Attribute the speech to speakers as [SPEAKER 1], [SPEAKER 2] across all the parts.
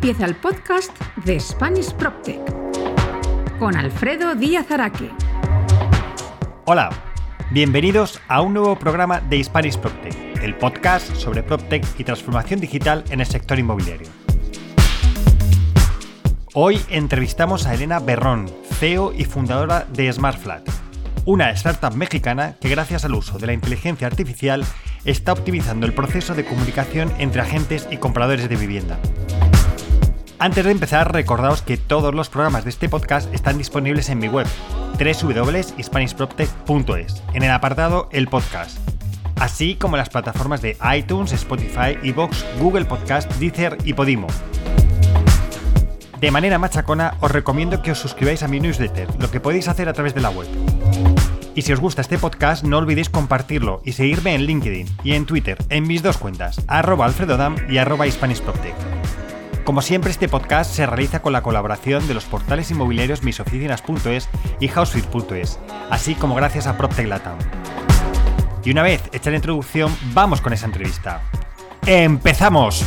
[SPEAKER 1] empieza el podcast de Spanish PropTech con Alfredo Díaz Araque.
[SPEAKER 2] Hola, bienvenidos a un nuevo programa de Spanish PropTech, el podcast sobre PropTech y transformación digital en el sector inmobiliario. Hoy entrevistamos a Elena Berrón, CEO y fundadora de SmartFlat, una startup mexicana que gracias al uso de la inteligencia artificial está optimizando el proceso de comunicación entre agentes y compradores de vivienda. Antes de empezar, recordaos que todos los programas de este podcast están disponibles en mi web, www.hispanishproptech.es, en el apartado El Podcast, así como en las plataformas de iTunes, Spotify, Evox, Google Podcast, Deezer y Podimo. De manera machacona, os recomiendo que os suscribáis a mi newsletter, lo que podéis hacer a través de la web. Y si os gusta este podcast, no olvidéis compartirlo y seguirme en LinkedIn y en Twitter, en mis dos cuentas, arroba alfredodam y arroba Como siempre, este podcast se realiza con la colaboración de los portales inmobiliarios misoficinas.es y housesuite.es, así como gracias a PropTech Latam. Y una vez hecha la introducción, vamos con esa entrevista. ¡Empezamos!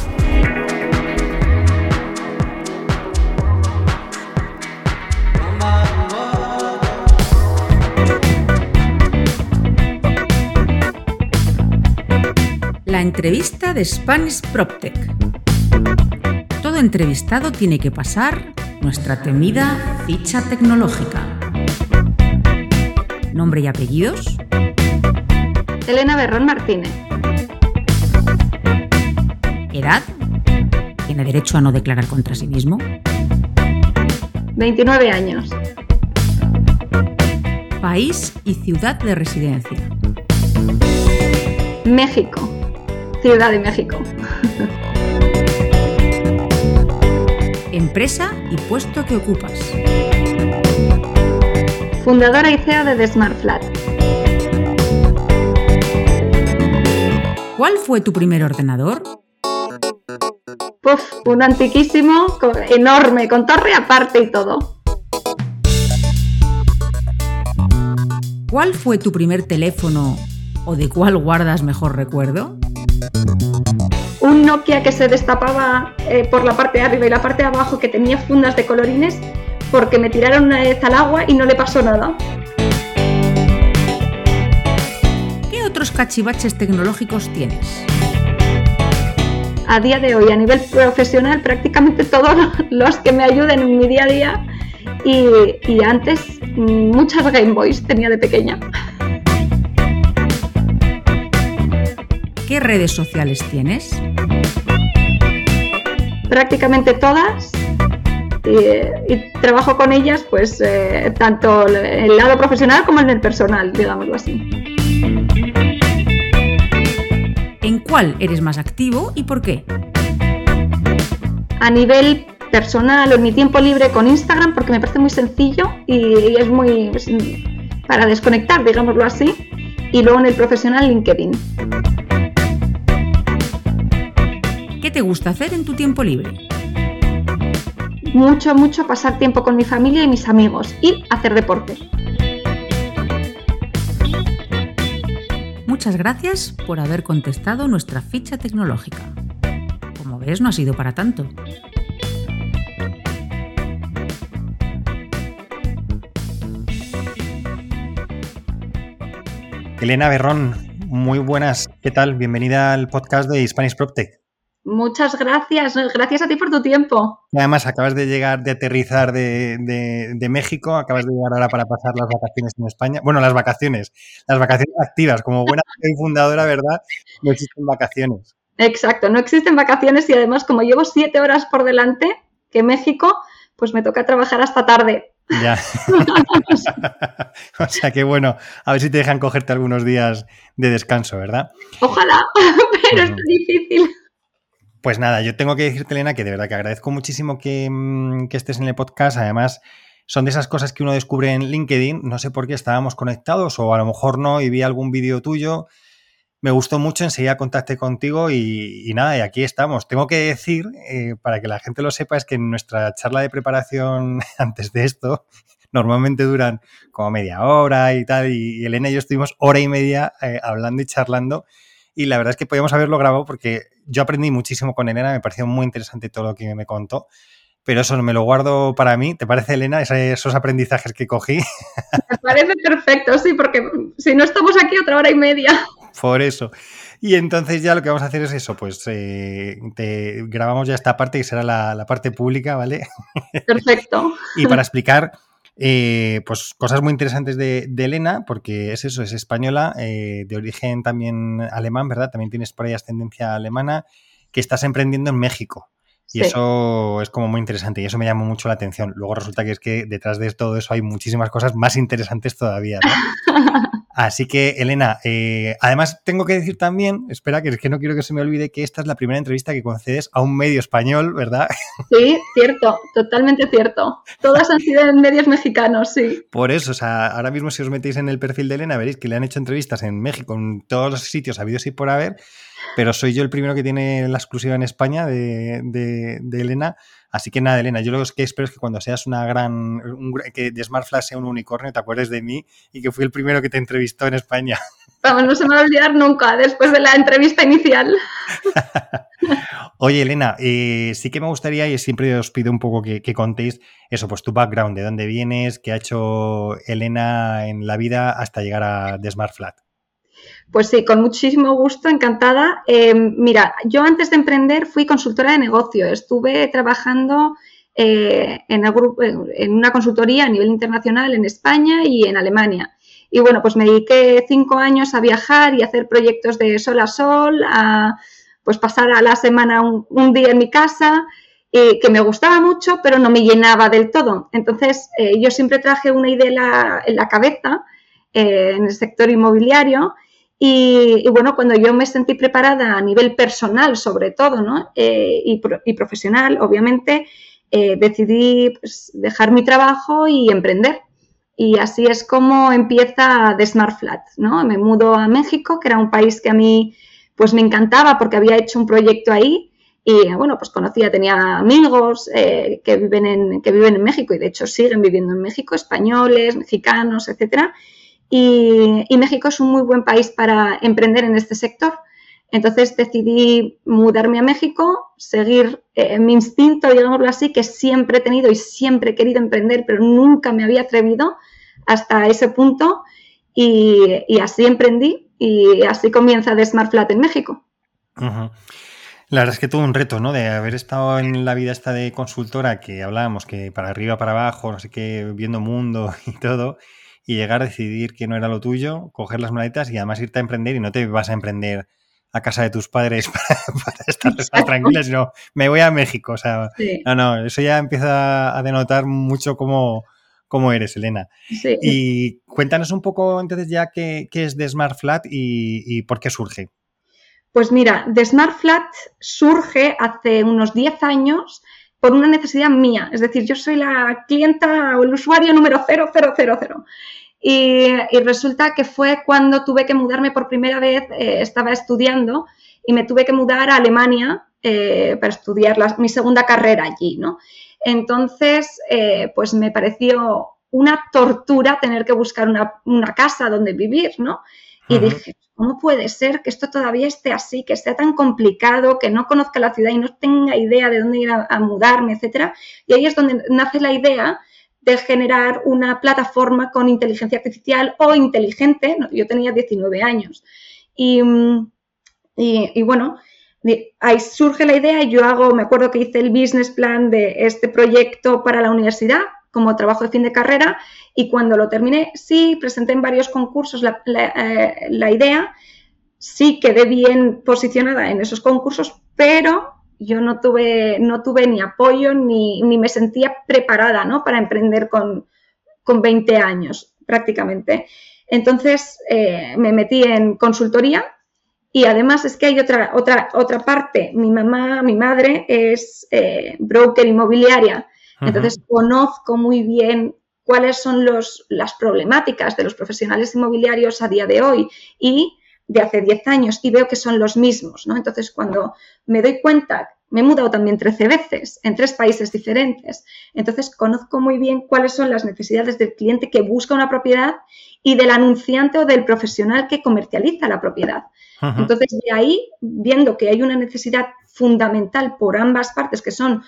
[SPEAKER 1] La entrevista de Spanish PropTech. Todo entrevistado tiene que pasar nuestra temida ficha tecnológica. Nombre y apellidos.
[SPEAKER 3] Elena Berrón Martínez.
[SPEAKER 1] Edad. Tiene derecho a no declarar contra sí mismo.
[SPEAKER 3] 29 años.
[SPEAKER 1] País y ciudad de residencia.
[SPEAKER 3] México. Ciudad de México.
[SPEAKER 1] Empresa y puesto que ocupas.
[SPEAKER 3] Fundadora y CEO de The Smart Flat.
[SPEAKER 1] ¿Cuál fue tu primer ordenador?
[SPEAKER 3] Puf, un antiquísimo, enorme, con torre aparte y todo.
[SPEAKER 1] ¿Cuál fue tu primer teléfono o de cuál guardas mejor recuerdo?
[SPEAKER 3] Un Nokia que se destapaba eh, por la parte de arriba y la parte de abajo que tenía fundas de colorines porque me tiraron una vez al agua y no le pasó nada.
[SPEAKER 1] ¿Qué otros cachivaches tecnológicos tienes?
[SPEAKER 3] A día de hoy, a nivel profesional, prácticamente todos los que me ayuden en mi día a día y, y antes muchas Game Boys tenía de pequeña.
[SPEAKER 1] ¿Qué redes sociales tienes?
[SPEAKER 3] Prácticamente todas. Y, trabajo con ellas, pues, eh, tanto el lado profesional como en el personal, digámoslo así.
[SPEAKER 1] ¿En cuál eres más activo y por qué?
[SPEAKER 3] A nivel personal o en mi tiempo libre con Instagram, porque me parece muy sencillo y, es muy pues, para desconectar, digámoslo así. Y luego en el profesional LinkedIn.
[SPEAKER 1] Te gusta hacer en tu tiempo libre?
[SPEAKER 3] Mucho, mucho pasar tiempo con mi familia y mis amigos y hacer deporte.
[SPEAKER 1] Muchas gracias por haber contestado nuestra ficha tecnológica. Como ves, no ha sido para tanto.
[SPEAKER 2] Elena Berrón, muy buenas. ¿Qué tal? Bienvenida al podcast de Spanish PropTech.
[SPEAKER 3] Muchas gracias, gracias a ti por tu tiempo.
[SPEAKER 2] además, acabas de llegar, de aterrizar de, México, acabas de llegar ahora para pasar las vacaciones en España. Bueno, las vacaciones, las vacaciones activas, como buena fundadora, ¿verdad? No existen vacaciones.
[SPEAKER 3] Exacto, no existen vacaciones y además, como llevo siete horas por delante que México, pues me toca trabajar hasta tarde.
[SPEAKER 2] Ya. o sea que bueno, a ver si te dejan cogerte algunos días de descanso, ¿verdad?
[SPEAKER 3] Ojalá, pero es difícil.
[SPEAKER 2] Pues nada, yo tengo que decirte, Elena, que de verdad que agradezco muchísimo mm, que, estés en el podcast. Además, son de esas cosas que uno descubre en LinkedIn. No sé por qué estábamos conectados o a lo mejor no y vi algún vídeo tuyo. Me gustó mucho, enseguida contacté contigo y, nada, y aquí estamos. Tengo que decir, eh, para que la gente lo sepa, es que en nuestra charla de preparación antes de esto, normalmente duran como media hora y tal, y, Elena y yo estuvimos hora y media eh, hablando y charlando y la verdad es que podíamos haberlo grabado porque yo aprendí muchísimo con Elena, me pareció muy interesante todo lo que me contó, pero eso me lo guardo para mí. ¿Te parece, Elena, esos aprendizajes que cogí?
[SPEAKER 3] Me parece perfecto, sí, porque si no estamos aquí otra hora y media.
[SPEAKER 2] Por eso. Y entonces ya lo que vamos a hacer es eso, pues eh, te grabamos ya esta parte que será la, parte pública, ¿vale?
[SPEAKER 3] Perfecto.
[SPEAKER 2] y para explicar eh, pues cosas muy interesantes de, Elena, porque es eso, es española, eh, de origen también alemán, ¿verdad? También tienes por ahí ascendencia alemana, que estás emprendiendo en México. Y eso es como muy interesante y eso me llamó mucho la atención. Luego resulta que es que detrás de todo eso hay muchísimas cosas más interesantes todavía. Así que, Elena, eh, además tengo que decir también, espera, que es que no quiero que se me olvide que esta es la primera entrevista que concedes a un medio español, ¿verdad?
[SPEAKER 3] Sí, cierto, totalmente cierto. Todas han sido en medios mexicanos, sí.
[SPEAKER 2] Por eso, o sea, ahora mismo si os metéis en el perfil de Elena veréis que le han hecho entrevistas en México, en todos los sitios habidos y por haber, pero soy yo el primero que tiene la exclusiva en España de, de, Elena. Así que nada, Elena, yo lo que espero es que cuando seas una gran, que de Smart Flash sea un unicornio, te acuerdes de mí y que fui el primero que te entrevistó en España.
[SPEAKER 3] Vamos, no se me va a olvidar nunca después de la entrevista inicial.
[SPEAKER 2] Oye, Elena, eh, sí que me gustaría y siempre os pido un poco que, que, contéis eso, pues tu background, de dónde vienes, qué ha hecho Elena en la vida hasta llegar a The Smart Flat.
[SPEAKER 3] Pues sí, con muchísimo gusto, encantada. Eh, mira, yo antes de emprender fui consultora de negocio. Estuve trabajando eh, en, en una consultoría a nivel internacional en España y en Alemania. Y bueno, pues me dediqué cinco años a viajar y hacer proyectos de sol a sol, a pues pasar a la semana un, día en mi casa, que me gustaba mucho, pero no me llenaba del todo. Entonces, eh, yo siempre traje una idea en la, cabeza en el sector inmobiliario y, bueno, cuando yo me sentí preparada a nivel personal, sobre todo, ¿no? Eh, y, profesional, obviamente, eh, decidí pues, dejar mi trabajo y emprender. Y así es como empieza The Smart Flat, ¿no? Me mudo a México, que era un país que a mí pues me encantaba porque había hecho un proyecto ahí y bueno, pues conocía, tenía amigos eh, que, viven en, que viven en México y de hecho siguen viviendo en México, españoles, mexicanos, etcétera. Y, México es un muy buen país para emprender en este sector. Entonces decidí mudarme a México, seguir eh, mi instinto, digámoslo así, que siempre he tenido y siempre he querido emprender, pero nunca me había atrevido hasta ese punto. Y, así emprendí y así comienza The Smart Flat en México.
[SPEAKER 2] La verdad es que tuvo un reto, ¿no? De haber estado en la vida esta de consultora que hablábamos, que para arriba, para abajo, no sé qué, viendo mundo y todo y llegar a decidir que no era lo tuyo, coger las maletas y además irte a emprender y no te vas a emprender a casa de tus padres para, estar tranquila, sino me voy a México. O sea, no, no, eso ya empieza a denotar mucho cómo, cómo eres, Elena. Y cuéntanos un poco entonces ya qué, es The Smart Flat y, por qué surge.
[SPEAKER 3] Pues mira, The Smart Flat surge hace unos 10 años por una necesidad mía. Es decir, yo soy la clienta o el usuario número 0000. Y, y resulta que fue cuando tuve que mudarme por primera vez, eh, estaba estudiando y me tuve que mudar a Alemania eh, para estudiar mi segunda carrera allí, ¿no? Entonces, eh, pues me pareció una tortura tener que buscar una, una casa donde vivir, ¿no? Y dije, ¿cómo puede ser que esto todavía esté así, que esté tan complicado, que no conozca la ciudad y no tenga idea de dónde ir a, mudarme, etcétera? Y ahí es donde nace la idea de generar una plataforma con inteligencia artificial o inteligente. yo tenía 19 años. Y, y, bueno, ahí surge la idea y yo hago, me acuerdo que hice el business plan de este proyecto para la universidad como trabajo de fin de carrera y cuando lo terminé, sí, presenté en varios concursos la, eh, idea, sí quedé bien posicionada en esos concursos, pero yo no tuve, no tuve ni apoyo ni, me sentía preparada ¿no? para emprender con, con 20 años prácticamente. Entonces eh, me metí en consultoría y además es que hay otra, otra, otra parte. Mi mamá, mi madre es eh, broker inmobiliaria entonces, conozco muy bien cuáles son los, las problemáticas de los profesionales inmobiliarios a día de hoy y de hace 10 años y veo que son los mismos, ¿no? Entonces, cuando me doy cuenta me he mudado también 13 veces en tres países diferentes. Entonces, conozco muy bien cuáles son las necesidades del cliente que busca una propiedad y del anunciante o del profesional que comercializa la propiedad. Entonces, de ahí, viendo que hay una necesidad fundamental por ambas partes, que son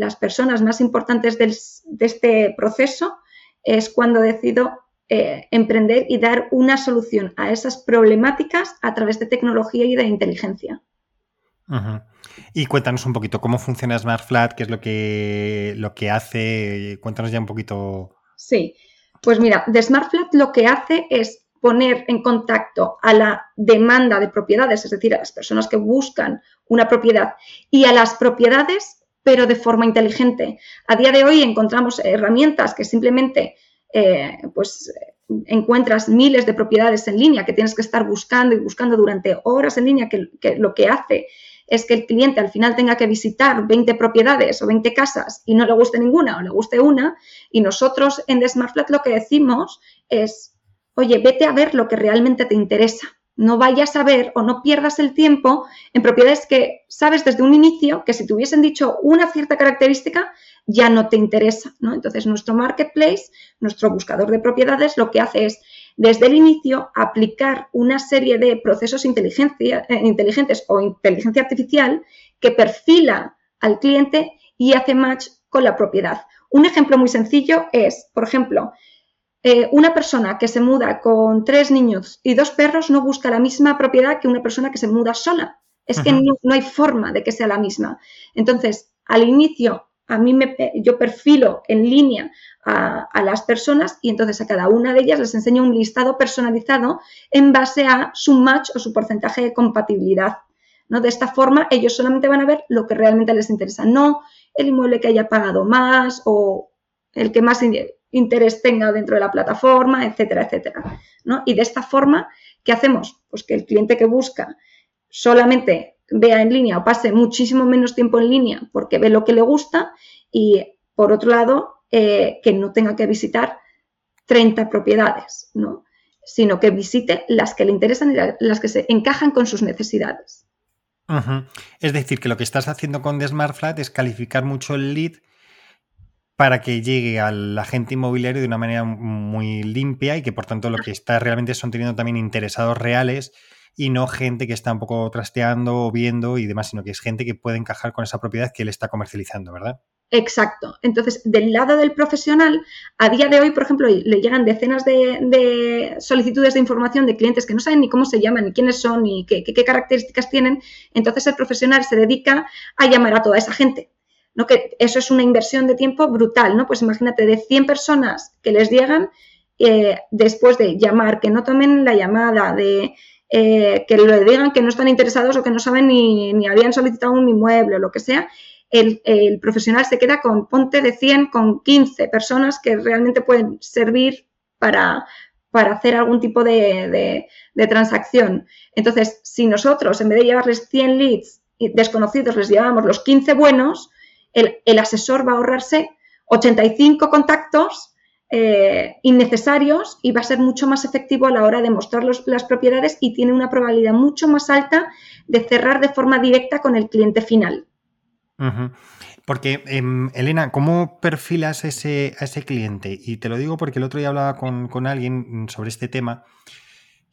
[SPEAKER 3] las personas más importantes de este proceso, es cuando decido eh, emprender y dar una solución a esas problemáticas a través de tecnología y de inteligencia.
[SPEAKER 2] Y cuéntanos un poquito cómo funciona SmartFlat, qué es lo que, lo que hace, cuéntanos ya un poquito.
[SPEAKER 3] Sí, pues mira, de SmartFlat lo que hace es poner en contacto a la demanda de propiedades, es decir, a las personas que buscan una propiedad y a las propiedades, pero de forma inteligente. A día de hoy encontramos herramientas que simplemente eh, pues encuentras miles de propiedades en línea que tienes que estar buscando y buscando durante horas en línea, que, que lo que hace es que el cliente al final tenga que visitar 20 propiedades o 20 casas y no le guste ninguna o le guste una, y nosotros en The Smart Flat lo que decimos es, oye, vete a ver lo que realmente te interesa. No vayas a ver o no pierdas el tiempo en propiedades que sabes desde un inicio que si te hubiesen dicho una cierta característica ya no te interesa. ¿no? Entonces, nuestro marketplace, nuestro buscador de propiedades, lo que hace es desde el inicio aplicar una serie de procesos eh, inteligentes o inteligencia artificial que perfila al cliente y hace match con la propiedad. Un ejemplo muy sencillo es, por ejemplo, eh, una persona que se muda con tres niños y dos perros no busca la misma propiedad que una persona que se muda sola. Es que no, hay forma de que sea la misma. Entonces, al inicio, a mí me, yo perfilo en línea a, las personas y entonces a cada una de ellas les enseño un listado personalizado en base a su match o su porcentaje de compatibilidad. ¿no? De esta forma ellos solamente van a ver lo que realmente les interesa, no el inmueble que haya pagado más o el que más interés tenga dentro de la plataforma, etcétera, etcétera. ¿no? Y de esta forma, ¿qué hacemos? Pues que el cliente que busca solamente vea en línea o pase muchísimo menos tiempo en línea porque ve lo que le gusta y por otro lado eh, que no tenga que visitar 30 propiedades, ¿no? sino que visite las que le interesan y las que se encajan con sus necesidades.
[SPEAKER 2] Es decir, que lo que estás haciendo con The Smart Flat es calificar mucho el lead para que llegue al agente inmobiliario de una manera muy limpia y que por tanto lo que está realmente son teniendo también interesados reales y no gente que está un poco trasteando o viendo y demás, sino que es gente que puede encajar con esa propiedad que él está comercializando, ¿verdad?
[SPEAKER 3] Exacto. Entonces, del lado del profesional, a día de hoy, por ejemplo, le llegan decenas de, solicitudes de información de clientes que no saben ni cómo se llaman, ni quiénes son, ni qué, características tienen. Entonces, el profesional se dedica a llamar a toda esa gente. ¿No? Que eso es una inversión de tiempo brutal, ¿no? Pues imagínate, de 100 personas que les llegan, eh, después de llamar, que no tomen la llamada, de eh, que le digan que no están interesados o que no saben ni, ni habían solicitado un inmueble o lo que sea, el, profesional se queda con ponte de 100, con 15 personas que realmente pueden servir para, hacer algún tipo de, transacción. Entonces, si nosotros, en vez de llevarles 100 leads desconocidos, les llevamos los 15 buenos, el, asesor va a ahorrarse 85 contactos eh, innecesarios y va a ser mucho más efectivo a la hora de mostrar las propiedades y tiene una probabilidad mucho más alta de cerrar de forma directa con el cliente final.
[SPEAKER 2] Porque, em, Elena, ¿cómo perfilas ese, a ese cliente? Y te lo digo porque el otro día hablaba con, alguien sobre este tema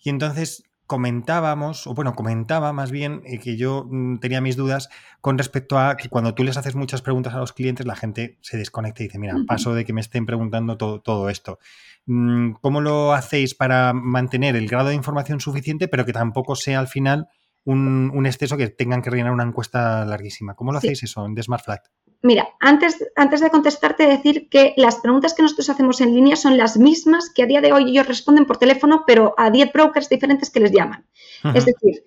[SPEAKER 2] y entonces comentábamos, o bueno, comentaba más bien eh, que yo mm, tenía mis dudas con respecto a que cuando tú les haces muchas preguntas a los clientes, la gente se desconecta y dice, mira, paso de que me estén preguntando todo, todo esto. Mm, ¿Cómo lo hacéis para mantener el grado de información suficiente, pero que tampoco sea al final un, exceso que tengan que rellenar una encuesta larguísima. ¿Cómo lo hacéis eso en The Smart Flat?
[SPEAKER 3] Mira, antes, antes de contestarte, decir que las preguntas que nosotros hacemos en línea son las mismas que a día de hoy ellos responden por teléfono, pero a 10 brokers diferentes que les llaman. Es decir,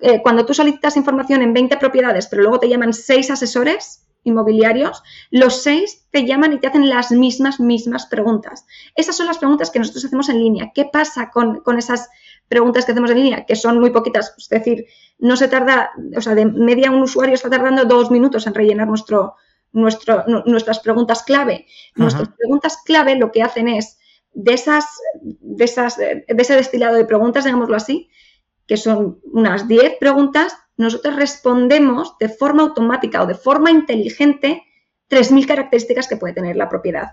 [SPEAKER 3] eh, cuando tú solicitas información en 20 propiedades, pero luego te llaman 6 asesores inmobiliarios, los 6 te llaman y te hacen las mismas, mismas preguntas. Esas son las preguntas que nosotros hacemos en línea. ¿Qué pasa con, con esas preguntas que hacemos en línea, que son muy poquitas, es decir, no se tarda, o sea, de media un usuario está tardando dos minutos en rellenar nuestro, nuestro, nuestras preguntas clave. Nuestras preguntas clave lo que hacen es, de esas, de esas, de ese destilado de preguntas, digámoslo así, que son unas 10 preguntas, nosotros respondemos de forma automática o de forma inteligente 3.000 características que puede tener la propiedad.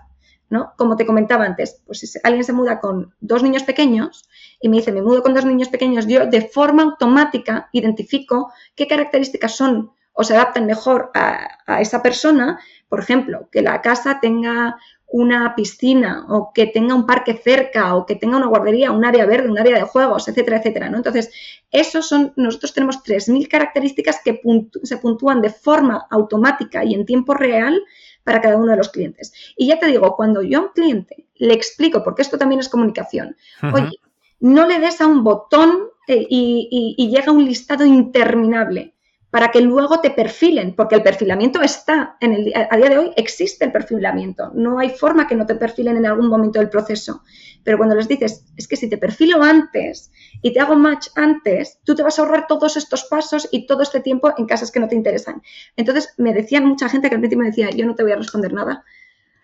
[SPEAKER 3] ¿No? Como te comentaba antes, pues si alguien se muda con dos niños pequeños y me dice, me mudo con dos niños pequeños, yo de forma automática identifico qué características son o se adaptan mejor a, esa persona. Por ejemplo, que la casa tenga una piscina o que tenga un parque cerca o que tenga una guardería, un área verde, un área de juegos, etcétera, etcétera. ¿no? Entonces, esos son, nosotros tenemos 3.000 características que se puntúan de forma automática y en tiempo real para cada uno de los clientes. Y ya te digo, cuando yo a un cliente le explico, porque esto también es comunicación, oye, no le des a un botón eh, y llega un listado interminable para que luego te perfilen, porque el perfilamiento está, en el, a día de hoy existe el perfilamiento, no hay forma que no te perfilen en algún momento del proceso, pero cuando les dices, es que si te perfilo antes y te hago match antes, tú te vas a ahorrar todos estos pasos y todo este tiempo en casas que no te interesan. Entonces me decían mucha gente que al principio me decía, yo no te voy a responder nada.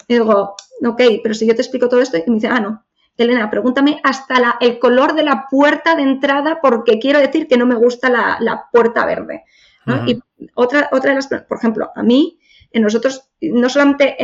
[SPEAKER 3] Y digo, ok, pero si yo te explico todo esto, y me dice, ah, no, Elena, pregúntame hasta el color de la puerta de entrada porque quiero decir que no me gusta la puerta verde. Y otra, otra de las, por ejemplo, a mí, en nosotros no solamente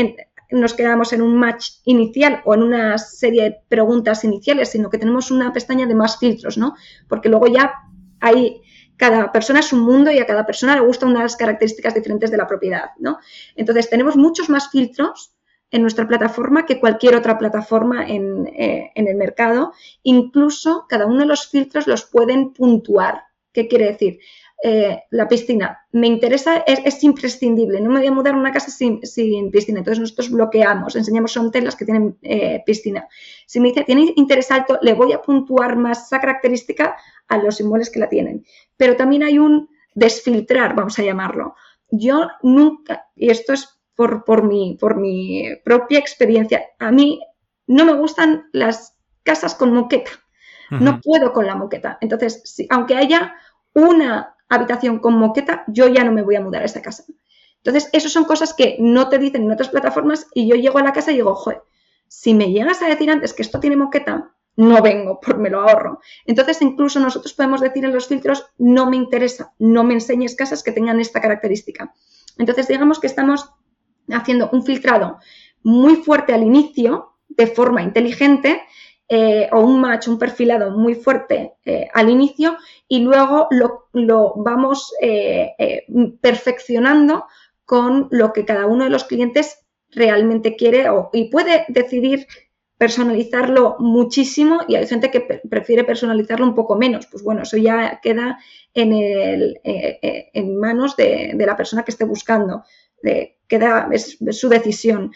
[SPEAKER 3] nos quedamos en un match inicial o en una serie de preguntas iniciales, sino que tenemos una pestaña de más filtros, ¿no? Porque luego ya hay, cada persona es un mundo y a cada persona le gustan unas características diferentes de la propiedad, ¿no? Entonces, tenemos muchos más filtros en nuestra plataforma que cualquier otra plataforma en, eh, en el mercado. Incluso cada uno de los filtros los pueden puntuar. ¿Qué quiere decir? Eh, la piscina, me interesa, es, imprescindible, no me voy a mudar a una casa sin, piscina, entonces nosotros bloqueamos, enseñamos son telas que tienen eh, piscina. Si me dice, tiene interés alto, le voy a puntuar más esa característica a los inmuebles que la tienen. Pero también hay un desfiltrar, vamos a llamarlo. Yo nunca, y esto es por, por, mi, por mi propia experiencia, a mí no me gustan las casas con moqueta. No puedo con la moqueta. Entonces, si, aunque haya una habitación con moqueta, yo ya no me voy a mudar a esta casa. Entonces, esas son cosas que no te dicen en otras plataformas y yo llego a la casa y digo, joder, si me llegas a decir antes que esto tiene moqueta, no vengo, por me lo ahorro. Entonces, incluso nosotros podemos decir en los filtros, no me interesa, no me enseñes casas que tengan esta característica. Entonces, digamos que estamos haciendo un filtrado muy fuerte al inicio, de forma inteligente, eh, o un match, un perfilado muy fuerte eh, al inicio y luego lo, vamos eh, perfeccionando con lo que cada uno de los clientes realmente quiere y puede decidir personalizarlo muchísimo y hay gente que prefiere personalizarlo un poco menos. Pues bueno, eso ya queda en, el, en manos de, la persona que esté buscando. queda, es su decisión.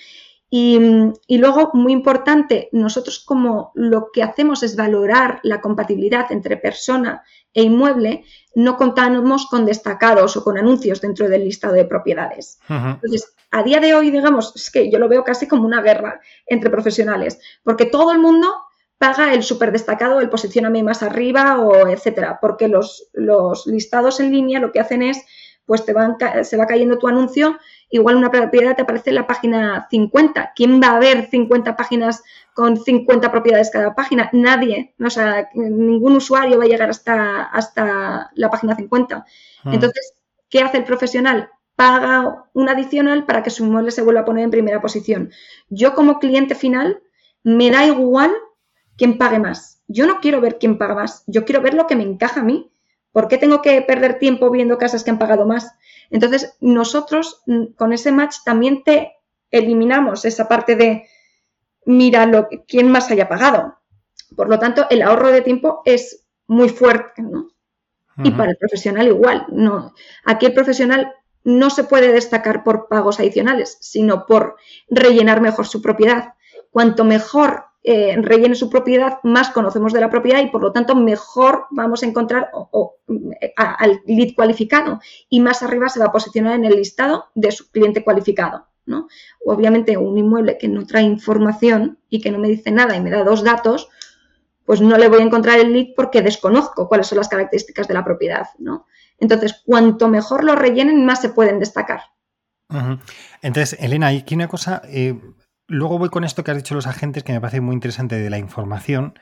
[SPEAKER 3] Y, luego, muy importante, nosotros como lo que hacemos es valorar la compatibilidad entre persona e inmueble, no contamos con destacados o con anuncios dentro del listado de propiedades. Entonces, a día de hoy, digamos, es que yo lo veo casi como una guerra entre profesionales, porque todo el mundo paga el súper destacado, el posicioname más arriba o etcétera, porque los, los listados en línea lo que hacen es pues te van, se va cayendo tu anuncio, igual una propiedad te aparece en la página 50. ¿Quién va a ver 50 páginas con 50 propiedades cada página? Nadie. O sea, ningún usuario va a llegar hasta, hasta la página 50. Ah. Entonces, ¿qué hace el profesional? Paga un adicional para que su inmueble se vuelva a poner en primera posición. Yo como cliente final, me da igual quién pague más. Yo no quiero ver quién paga más. Yo quiero ver lo que me encaja a mí. ¿Por qué tengo que perder tiempo viendo casas que han pagado más? Entonces, nosotros mm, con ese match también te eliminamos esa parte de mira lo, quién más haya pagado. Por lo tanto, el ahorro de tiempo es muy fuerte, ¿no? Y para el profesional igual. No. Aquí el profesional no se puede destacar por pagos adicionales, sino por rellenar mejor su propiedad. Cuanto mejor eh, rellene su propiedad, más conocemos de la propiedad y por lo tanto mejor vamos a encontrar al lead cualificado y más arriba se va a posicionar en el listado de su cliente cualificado. ¿no? Obviamente un inmueble que no trae información y que no me dice nada y me da dos datos, pues no le voy a encontrar el lead porque desconozco cuáles son las características de la propiedad. ¿no? Entonces, cuanto mejor lo rellenen, más se pueden destacar.
[SPEAKER 2] Entonces, Elena, aquí una cosa, eh, luego voy con esto que has dicho los agentes, que me parece muy interesante de la información,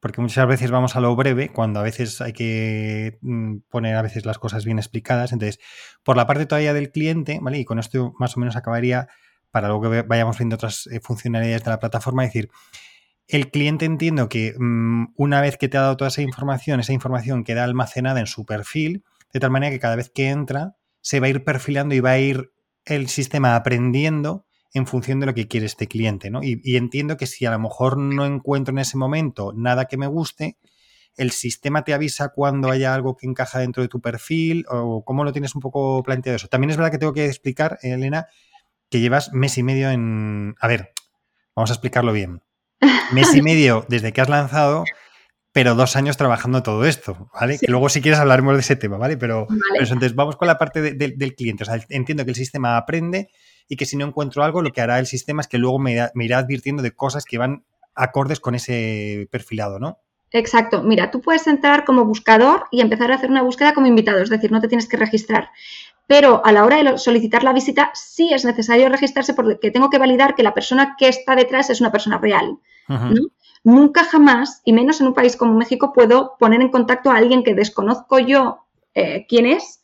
[SPEAKER 2] porque muchas veces vamos a lo breve, cuando a veces hay que mm, poner a veces las cosas bien explicadas. Entonces, por la parte todavía del cliente, ¿vale? Y con esto más o menos acabaría para luego que vayamos viendo otras eh, funcionalidades de la plataforma, es decir, el cliente entiendo que mm, una vez que te ha dado toda esa información, esa información queda almacenada en su perfil, de tal manera que cada vez que entra se va a ir perfilando y va a ir el sistema aprendiendo en función de lo que quiere este cliente, ¿no? Y, entiendo que si a lo mejor no encuentro en ese momento nada que me guste, el sistema te avisa cuando haya algo que encaja dentro de tu perfil o cómo lo tienes un poco planteado eso. También es verdad que tengo que explicar, Elena, que llevas mes y medio en... A ver, vamos a explicarlo bien. Mes y medio desde que has lanzado, pero dos años trabajando todo esto, ¿vale? Que luego si quieres hablaremos de ese tema, ¿vale? Pero, entonces vamos con la parte del cliente. O sea, entiendo que el sistema aprende y que si no encuentro algo, lo que hará el sistema es que luego me, me irá advirtiendo de cosas que van acordes con ese perfilado, ¿no?
[SPEAKER 3] Exacto. Mira, tú puedes entrar como buscador y empezar a hacer una búsqueda como invitado, es decir, no te tienes que registrar pero a la hora de solicitar la visita sí es necesario registrarse porque tengo que validar que la persona que está detrás es una persona real. Nunca jamás, y menos en un país como México, puedo poner en contacto a alguien que desconozco yo eh, quién es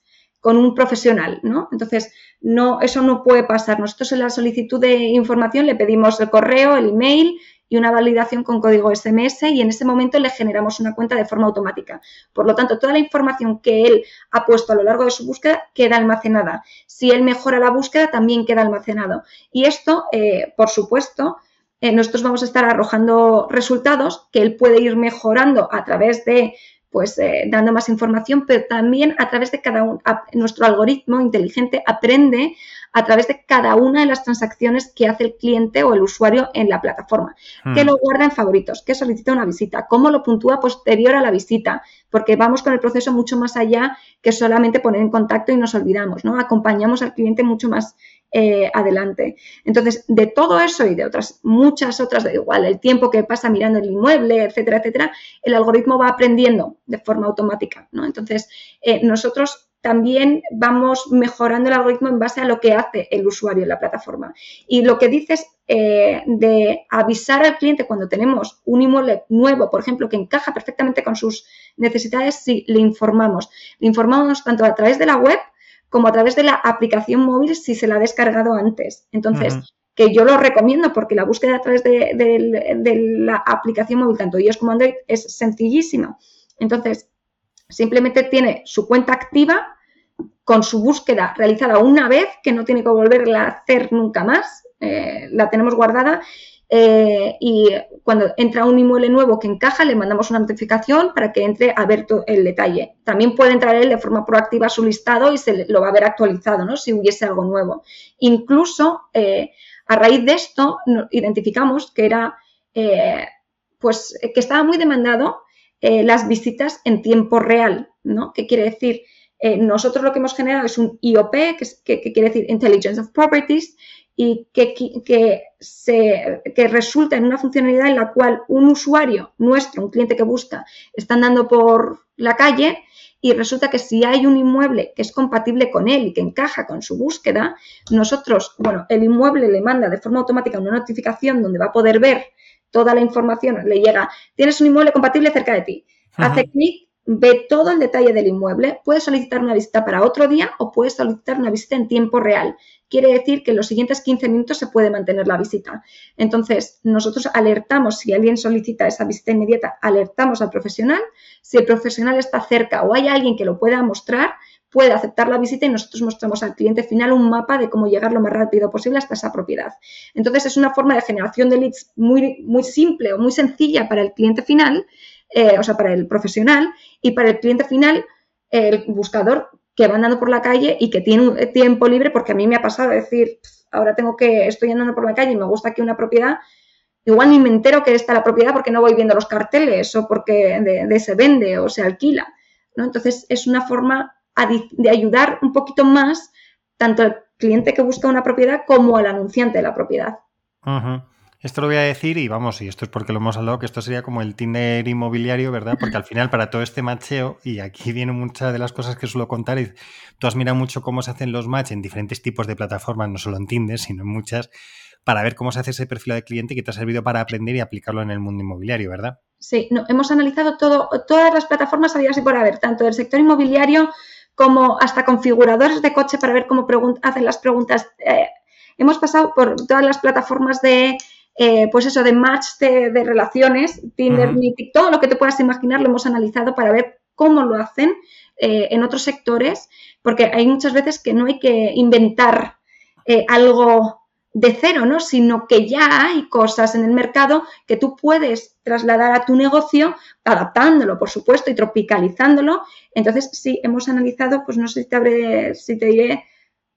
[SPEAKER 3] con un profesional, ¿no? Entonces, no, eso no puede pasar. Nosotros en la solicitud de información le pedimos el correo, el email y una validación con código SMS y en ese momento le generamos una cuenta de forma automática. Por lo tanto, toda la información que él ha puesto a lo largo de su búsqueda queda almacenada. Si él mejora la búsqueda, también queda almacenado. Y esto, eh, por supuesto, eh, nosotros vamos a estar arrojando resultados que él puede ir mejorando a través de pues eh, dando más información, pero también a través de cada uno, nuestro algoritmo inteligente aprende a través de cada una de las transacciones que hace el cliente o el usuario en la plataforma, que hmm. lo guarda en favoritos, que solicita una visita, cómo lo puntúa posterior a la visita, porque vamos con el proceso mucho más allá que solamente poner en contacto y nos olvidamos, ¿no? Acompañamos al cliente mucho más eh, adelante. Entonces, de todo eso y de otras, muchas otras, de igual, el tiempo que pasa mirando el inmueble, etcétera, etcétera, el algoritmo va aprendiendo de forma automática, ¿no? Entonces, eh, nosotros también vamos mejorando el algoritmo en base a lo que hace el usuario en la plataforma. Y lo que dices eh, de avisar al cliente cuando tenemos un inmueble nuevo, por ejemplo, que encaja perfectamente con sus necesidades, sí, le informamos. Le informamos tanto a través de la web como a través de la aplicación móvil si se la ha descargado antes. Entonces, que yo lo recomiendo porque la búsqueda a través de, la aplicación móvil, tanto iOS como Android, es sencillísima. Entonces, simplemente tiene su cuenta activa con su búsqueda realizada una vez, que no tiene que volverla a hacer nunca más, eh, la tenemos guardada. Eh, y cuando entra un inmueble nuevo que encaja, le mandamos una notificación para que entre a ver el detalle. También puede entrar él de forma proactiva a su listado y se lo va a ver actualizado, ¿no? Si hubiese algo nuevo. Incluso, eh, a raíz de esto, identificamos que era, pues, que estaba muy demandado las visitas en tiempo real, ¿no? ¿Qué quiere decir? Eh, nosotros lo que hemos generado es un IOP, que, quiere decir Intelligence of Properties, y que, se, resulta en una funcionalidad en la cual un usuario nuestro, un cliente que busca, está andando por la calle y resulta que si hay un inmueble que es compatible con él y que encaja con su búsqueda, nosotros, bueno, el inmueble le manda de forma automática una notificación donde va a poder ver toda la información, le llega, tienes un inmueble compatible cerca de ti. Hace clic ve todo el detalle del inmueble, puede solicitar una visita para otro día o puede solicitar una visita en tiempo real. Quiere decir que en los siguientes 15 minutos se puede mantener la visita. Entonces, nosotros alertamos, si alguien solicita esa visita inmediata, alertamos al profesional. Si el profesional está cerca o hay alguien que lo pueda mostrar, puede aceptar la visita y nosotros mostramos al cliente final un mapa de cómo llegar lo más rápido posible hasta esa propiedad. Entonces, es una forma de generación de leads muy, muy simple o muy sencilla para el cliente final eh, o sea, para el profesional y para el cliente final, el buscador que va andando por la calle y que tiene un tiempo libre, porque a mí me ha pasado decir, ahora tengo que, estoy andando por la calle y me gusta aquí una propiedad, igual ni me entero que está la propiedad porque no voy viendo los carteles o porque de, se vende o se alquila, ¿no? Entonces es una forma de ayudar un poquito más tanto al cliente que busca una propiedad como al anunciante de la propiedad.
[SPEAKER 2] Esto lo voy a decir y vamos, y esto es porque lo hemos hablado, que esto sería como el Tinder inmobiliario, ¿verdad? Porque al final para todo este macheo, y aquí vienen muchas de las cosas que suelo contar, y tú has mirado mucho cómo se hacen los match en diferentes tipos de plataformas, no solo en Tinder, sino en muchas, para ver cómo se hace ese perfil de cliente que te ha servido para aprender y aplicarlo en el mundo inmobiliario, ¿verdad?
[SPEAKER 3] Sí, no, hemos analizado todo, todas las plataformas había así por haber, tanto del sector inmobiliario como hasta configuradores de coche para ver cómo hacen las preguntas. Eh, hemos pasado por todas las plataformas de, eh, pues eso, de match de, relaciones, Tinder, Mythic, todo lo que te puedas imaginar lo hemos analizado para ver cómo lo hacen eh, en otros sectores, porque hay muchas veces que no hay que inventar algo de cero, ¿no? Sino que ya hay cosas en el mercado que tú puedes trasladar a tu negocio, adaptándolo, por supuesto, y tropicalizándolo. Entonces, sí, hemos analizado, pues no sé si te, abre, si te diré,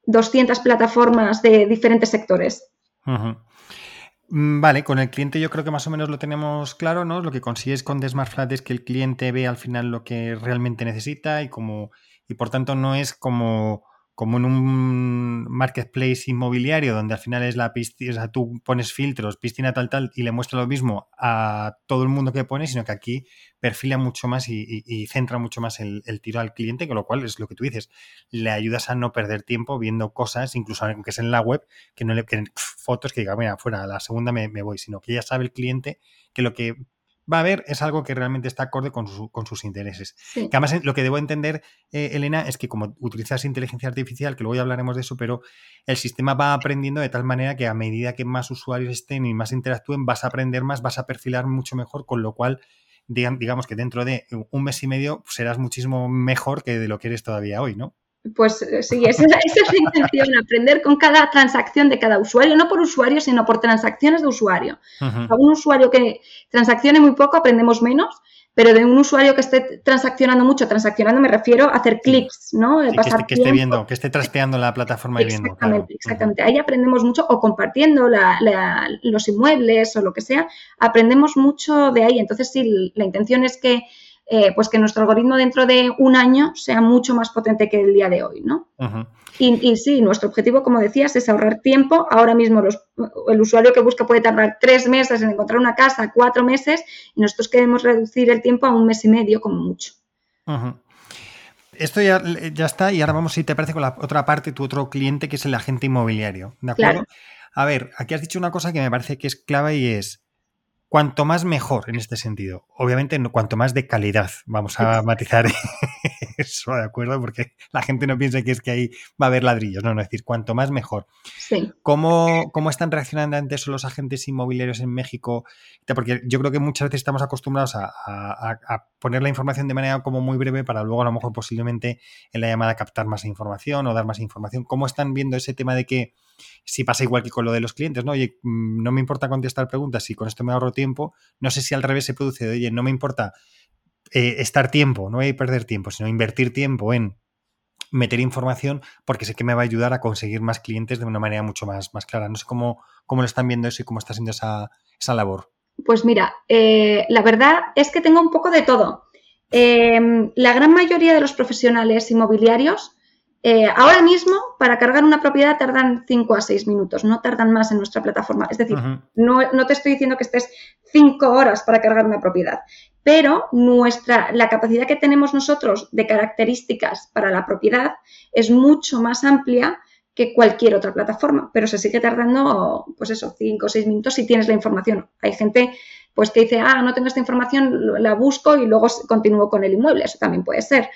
[SPEAKER 3] 200 plataformas de diferentes sectores.
[SPEAKER 2] Vale, con el cliente yo creo que más o menos lo tenemos claro, ¿no? Lo que consigues con Desmartflat es que el cliente ve al final lo que realmente necesita y como y por tanto no es como como en un marketplace inmobiliario donde al final es la piscina, o sea, tú pones filtros, piscina tal, tal, y le muestra lo mismo a todo el mundo que pone, sino que aquí perfila mucho más y, centra mucho más el, tiro al cliente, con lo cual es lo que tú dices, le ayudas a no perder tiempo viendo cosas, incluso aunque es en la web, que no le que, fotos que diga, mira, fuera, a la segunda me, me voy, sino que ya sabe el cliente que lo que va a haber es algo que realmente está acorde con, sus intereses. Que además lo que debo entender, eh, Elena, es que como utilizas inteligencia artificial, que luego ya hablaremos de eso, pero el sistema va aprendiendo de tal manera que a medida que más usuarios estén y más interactúen, vas a aprender más, vas a perfilar mucho mejor, con lo cual digamos que dentro de un mes y medio serás muchísimo mejor que de lo que eres todavía hoy, ¿no?
[SPEAKER 3] Pues eh, sí, esa, es la intención, aprender con cada transacción de cada usuario, no por usuario, sino por transacciones de usuario. A un usuario que transaccione muy poco, aprendemos menos, pero de un usuario que esté transaccionando mucho, transaccionando me refiero a hacer clics, ¿no?
[SPEAKER 2] que, esté, viendo, que esté trasteando la plataforma y viendo.
[SPEAKER 3] Exactamente, exactamente. Ahí aprendemos mucho, o compartiendo los inmuebles o lo que sea, aprendemos mucho de ahí. Entonces, sí, la intención es que eh, pues que nuestro algoritmo dentro de un año sea mucho más potente que el día de hoy, ¿no? y, sí, nuestro objetivo, como decías, es ahorrar tiempo. Ahora mismo el usuario que busca puede tardar tres meses en encontrar una casa, cuatro meses, y nosotros queremos reducir el tiempo a un mes y medio como mucho.
[SPEAKER 2] Esto ya, ya, está, y ahora vamos, si te parece, con la otra parte, tu otro cliente, que es el agente inmobiliario. ¿De acuerdo? A ver, aquí has dicho una cosa que me parece que es clave y es cuanto más mejor en este sentido. Obviamente, cuanto más de calidad. Vamos a matizar eso, ¿de acuerdo? Porque la gente no piensa que es que ahí va a haber ladrillos. No, no, es decir, cuanto más mejor.
[SPEAKER 3] Sí.
[SPEAKER 2] ¿Cómo, ¿Cómo, están reaccionando ante eso los agentes inmobiliarios en México? Porque yo creo que muchas veces estamos acostumbrados a, a, poner la información de manera como muy breve para luego a lo mejor posiblemente en la llamada captar más información o dar más información. ¿Cómo están viendo ese tema de que si pasa igual que con lo de los clientes, ¿no? Oye, mm, no me importa contestar preguntas si con esto me ahorro tiempo. No sé si al revés se produce de, oye, no me importa eh, estar tiempo, no perder tiempo, sino invertir tiempo en meter información porque sé que me va a ayudar a conseguir más clientes de una manera mucho más, más clara. No sé cómo, cómo lo están viendo eso y cómo está haciendo esa, esa labor.
[SPEAKER 3] Pues mira, eh, la verdad es que tengo un poco de todo. Em, la gran mayoría de los profesionales inmobiliarios eh, ahora mismo, para cargar una propiedad tardan 5 a 6 minutos, no tardan más en nuestra plataforma. Es decir, no, te estoy diciendo que estés 5 horas para cargar una propiedad, pero nuestra, la capacidad que tenemos nosotros de características para la propiedad es mucho más amplia que cualquier otra plataforma, pero se sigue tardando, pues eso, 5 o 6 minutos si tienes la información. Hay gente pues que dice, ah, no tengo esta información, la busco y luego continúo con el inmueble, eso también puede ser.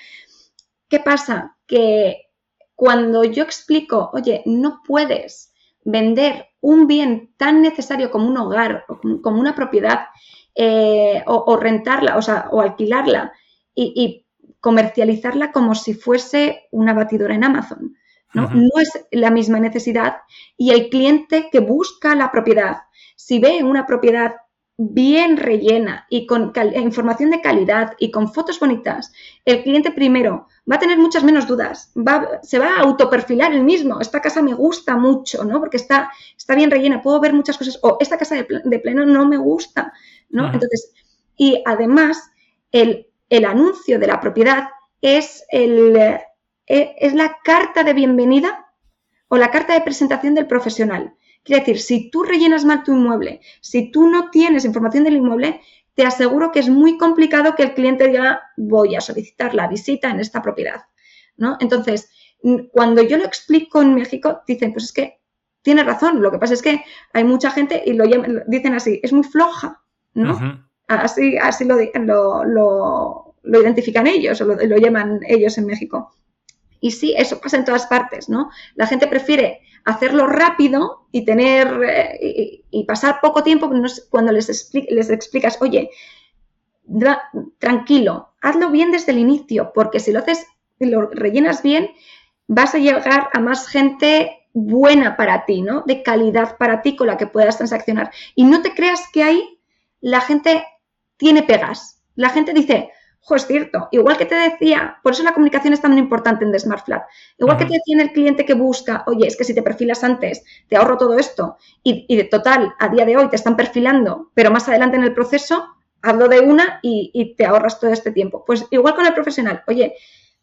[SPEAKER 3] ¿Qué pasa? Que cuando yo explico, oye, no puedes vender un bien tan necesario como un hogar o como una propiedad eh, o, rentarla, o sea, o alquilarla y, comercializarla como si fuese una batidora en Amazon. ¿no? no es la misma necesidad y el cliente que busca la propiedad, si ve una propiedad bien rellena y con información de calidad y con fotos bonitas, el cliente primero va a tener muchas menos dudas, va, se va a autoperfilar el mismo, esta casa me gusta mucho, ¿no? Porque está, está bien rellena, puedo ver muchas cosas, o esta casa de, pleno no me gusta, ¿no? Entonces, y además, el, el, anuncio de la propiedad es, el, eh, es la carta de bienvenida o la carta de presentación del profesional. Quiere decir, si tú rellenas mal tu inmueble, si tú no tienes información del inmueble, te aseguro que es muy complicado que el cliente diga voy a solicitar la visita en esta propiedad. ¿no? Entonces, cuando yo lo explico en México, dicen, pues es que tiene razón. Lo que pasa es que hay mucha gente y lo, dicen así, es muy floja, ¿no? Así, así lo, lo, identifican ellos o lo, llaman ellos en México. Y sí, eso pasa en todas partes, ¿no? La gente prefiere hacerlo rápido y tener eh, y, pasar poco tiempo cuando les, les explicas, oye, tranquilo, hazlo bien desde el inicio, porque si lo haces, lo rellenas bien, vas a llegar a más gente buena para ti, ¿no? De calidad para ti con la que puedas transaccionar. Y no te creas que ahí la gente tiene pegas. La gente dice, jo, es cierto, igual que te decía, por eso la comunicación es tan importante en The Smart Flat, igual que te decía en el cliente que busca, oye, es que si te perfilas antes, te ahorro todo esto, y, de total, a día de hoy te están perfilando, pero más adelante en el proceso, hazlo de una y, y te ahorras todo este tiempo. Pues igual con el profesional, oye,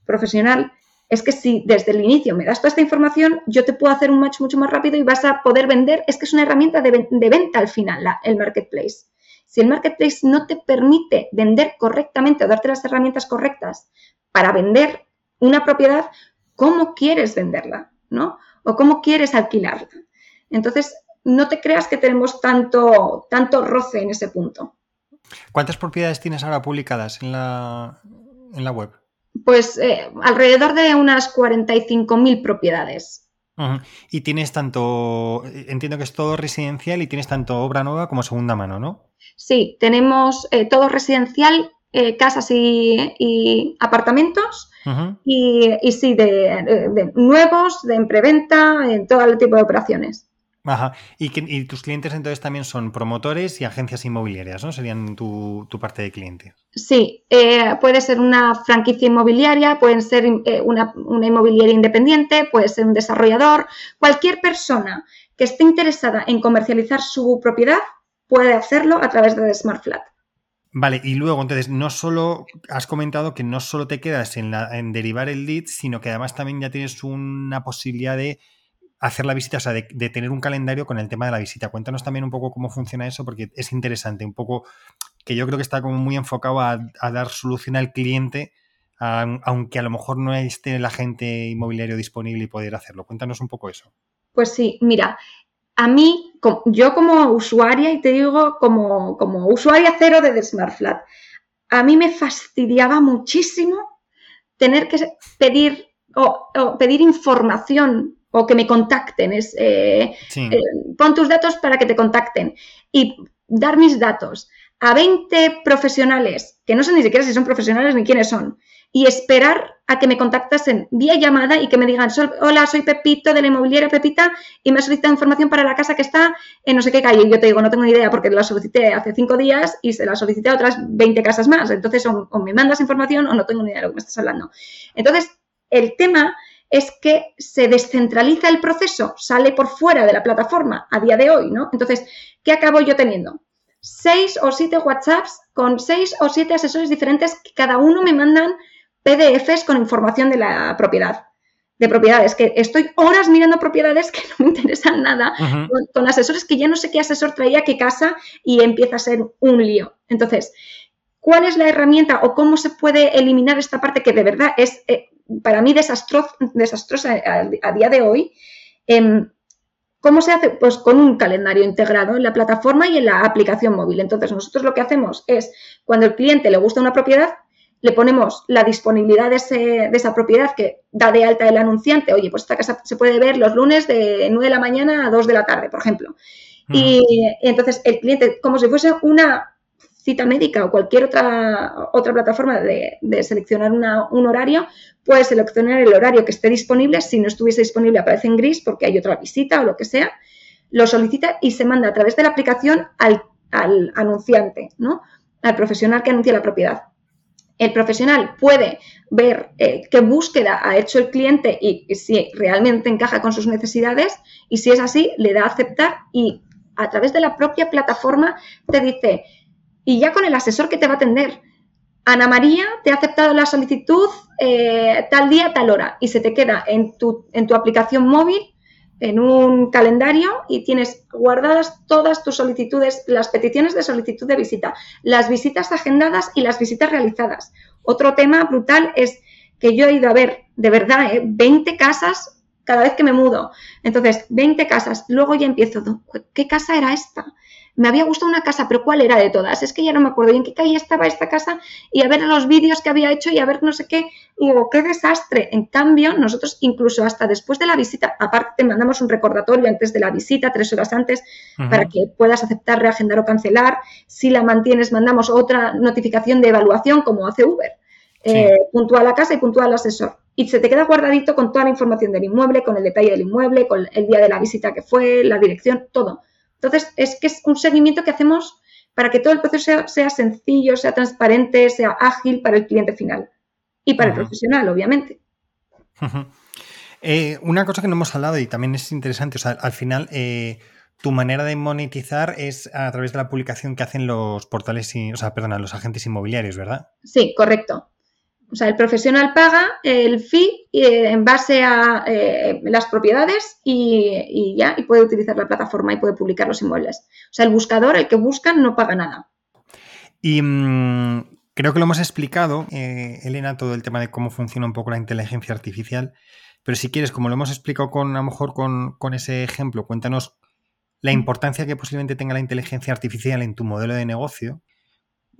[SPEAKER 3] profesional, es que si desde el inicio me das toda esta información, yo te puedo hacer un match mucho más rápido y vas a poder vender. Es que es una herramienta de, venta al final, el marketplace. Si el marketplace no te permite vender correctamente o darte las herramientas correctas para vender una propiedad, ¿cómo quieres venderla? ¿No? O cómo quieres alquilarla. Entonces, no te creas que tenemos tanto, tanto roce en ese punto.
[SPEAKER 2] ¿Cuántas propiedades tienes ahora publicadas en la, en la web?
[SPEAKER 3] Pues eh, alrededor de unas 45.000 propiedades.
[SPEAKER 2] Y tienes tanto, entiendo que es todo residencial y tienes tanto obra nueva como segunda mano, ¿no?
[SPEAKER 3] Sí, tenemos eh, todo residencial, eh, casas y, apartamentos y, sí, de, nuevos, de en preventa, en todo el tipo de operaciones.
[SPEAKER 2] Ajá. Y, tus clientes entonces también son promotores y agencias inmobiliarias, ¿no? Serían tu, parte de cliente.
[SPEAKER 3] Sí, eh, puede ser una franquicia inmobiliaria, pueden ser eh, una, inmobiliaria independiente, puede ser un desarrollador. Cualquier persona que esté interesada en comercializar su propiedad puede hacerlo a través de SmartFlat.
[SPEAKER 2] Vale, y luego entonces no solo has comentado que no solo te quedas en, en derivar el lead, sino que además también ya tienes una posibilidad de hacer la visita, o sea, de, tener un calendario con el tema de la visita. Cuéntanos también un poco cómo funciona eso, porque es interesante, un poco que yo creo que está como muy enfocado a, dar solución al cliente, aunque a lo mejor no esté el agente inmobiliario disponible y poder hacerlo. Cuéntanos un poco eso.
[SPEAKER 3] Pues sí, mira, a mí, yo como usuaria, y te digo como, como usuaria cero de The Smart Flat, a mí me fastidiaba muchísimo tener que pedir o pedir información o que me contacten. Es, eh, eh, pon tus datos para que te contacten y dar mis datos a 20 profesionales, que no sé ni siquiera si son profesionales ni quiénes son, y esperar a que me contactasen vía llamada y que me digan, hola, soy Pepito de la inmobiliaria Pepita y me ha solicitado información para la casa que está en no sé qué calle. Y yo te digo, no tengo ni idea porque la solicité hace cinco días y se la solicité a otras 20 casas más. Entonces, o me mandas información o no tengo ni idea de lo que me estás hablando. Entonces, el tema es que se descentraliza el proceso, sale por fuera de la plataforma a día de hoy, ¿no? Entonces, ¿qué acabo yo teniendo? Seis o siete WhatsApps con seis o siete asesores diferentes que cada uno me mandan PDFs con información de la propiedad, de propiedades, que estoy horas mirando propiedades que no me interesan nada, con, con, asesores que ya no sé qué asesor traía qué casa y empieza a ser un lío. Entonces, ¿cuál es la herramienta o cómo se puede eliminar esta parte que de verdad es eh, para mí desastrosa a, día de hoy. Em, ¿Cómo se hace? Pues con un calendario integrado en la plataforma y en la aplicación móvil. Entonces, nosotros lo que hacemos es, cuando el cliente le gusta una propiedad, le ponemos la disponibilidad de, esa propiedad que da de alta el anunciante. Oye, pues esta casa se puede ver los lunes de 9 de la mañana a 2 de la tarde, por ejemplo. Y entonces el cliente, como si fuese una cita médica o cualquier otra, otra plataforma de, seleccionar un horario, puede seleccionar el horario que esté disponible. Si no estuviese disponible, aparece en gris porque hay otra visita o lo que sea. Lo solicita y se manda a través de la aplicación al, anunciante, ¿no? Al profesional que anuncia la propiedad. El profesional puede ver eh, qué búsqueda ha hecho el cliente y, si realmente encaja con sus necesidades y si es así, le da a aceptar y a través de la propia plataforma te dice, y ya con el asesor que te va a atender. Ana María te ha aceptado la solicitud eh, tal día, tal hora y se te queda en tu, en tu aplicación móvil, en un calendario y tienes guardadas todas tus solicitudes, las peticiones de solicitud de visita, las visitas agendadas y las visitas realizadas. Otro tema brutal es que yo he ido a ver, de verdad, 20 eh, casas cada vez que me mudo. Entonces, 20 casas, luego ya empiezo, ¿qué casa era esta? Me había gustado una casa, pero ¿cuál era de todas? Es que ya no me acuerdo en qué calle estaba esta casa y a ver los vídeos que había hecho y a ver no sé qué. Y digo, qué desastre. En cambio, nosotros incluso hasta después de la visita, aparte te mandamos un recordatorio antes de la visita, tres horas antes, para que puedas aceptar, reagendar o cancelar. Si la mantienes, mandamos otra notificación de evaluación como hace Uber. Eh, puntúa la casa y puntúa al asesor. Y se te queda guardadito con toda la información del inmueble, con el detalle del inmueble, con el día de la visita que fue, la dirección, todo. Entonces, es que es un seguimiento que hacemos para que todo el proceso sea, sencillo, sea transparente, sea ágil para el cliente final y para el profesional, obviamente.
[SPEAKER 2] Eh, una cosa que no hemos hablado y también es interesante, o sea, al final eh, tu manera de monetizar es a través de la publicación que hacen los portales, o sea, perdona, los agentes inmobiliarios, ¿verdad?
[SPEAKER 3] Sí, correcto. O sea, el profesional paga el fee eh, en base a eh, las propiedades y, ya, y puede utilizar la plataforma y puede publicar los inmuebles. O sea, el buscador, el que busca, no paga nada.
[SPEAKER 2] Y mm, creo que lo hemos explicado, eh, Elena, todo el tema de cómo funciona un poco la inteligencia artificial. Pero si quieres, como lo hemos explicado con, a lo mejor con, con ese ejemplo, cuéntanos la importancia que posiblemente tenga la inteligencia artificial en tu modelo de negocio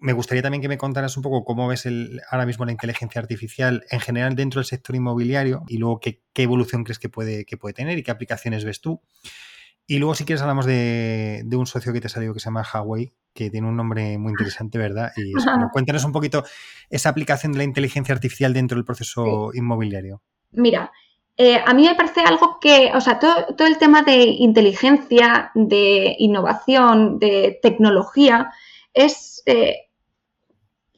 [SPEAKER 2] me gustaría también que me contaras un poco cómo ves el, ahora mismo la inteligencia artificial en general dentro del sector inmobiliario y luego qué, evolución crees que puede, que puede tener y qué aplicaciones ves tú. Y luego, si quieres, hablamos de, un socio que te ha salido que se llama Huawei, que tiene un nombre muy interesante, ¿verdad? Y cuéntanos un poquito esa aplicación de la inteligencia artificial dentro del proceso inmobiliario.
[SPEAKER 3] Mira, eh, a mí me parece algo que, o sea, todo, todo, el tema de inteligencia, de innovación, de tecnología, es eh,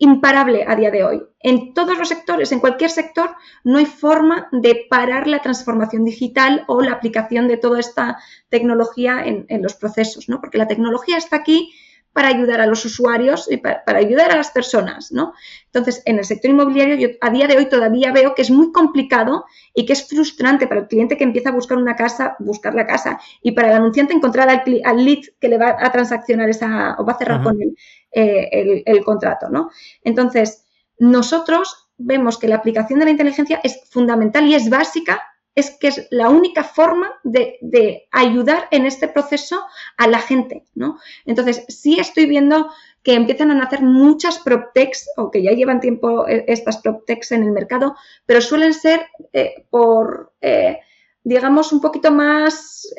[SPEAKER 3] imparable a día de hoy. En todos los sectores, en cualquier sector, no hay forma de parar la transformación digital o la aplicación de toda esta tecnología en, los procesos, ¿no? Porque la tecnología está aquí para ayudar a los usuarios y para, ayudar a las personas, ¿no? Entonces, en el sector inmobiliario, yo a día de hoy todavía veo que es muy complicado y que es frustrante para el cliente que empieza a buscar una casa, buscar la casa, y para el anunciante encontrar al, lead que le va a transaccionar esa, o va a cerrar con él eh, el, contrato, ¿no? Entonces, nosotros vemos que la aplicación de la inteligencia es fundamental y es básica es que es la única forma de, ayudar en este proceso a la gente, ¿no? Entonces, sí estoy viendo que empiezan a nacer muchas PropTechs o que ya llevan tiempo eh, estas PropTechs en el mercado, pero suelen ser eh, por, eh, digamos, un poquito más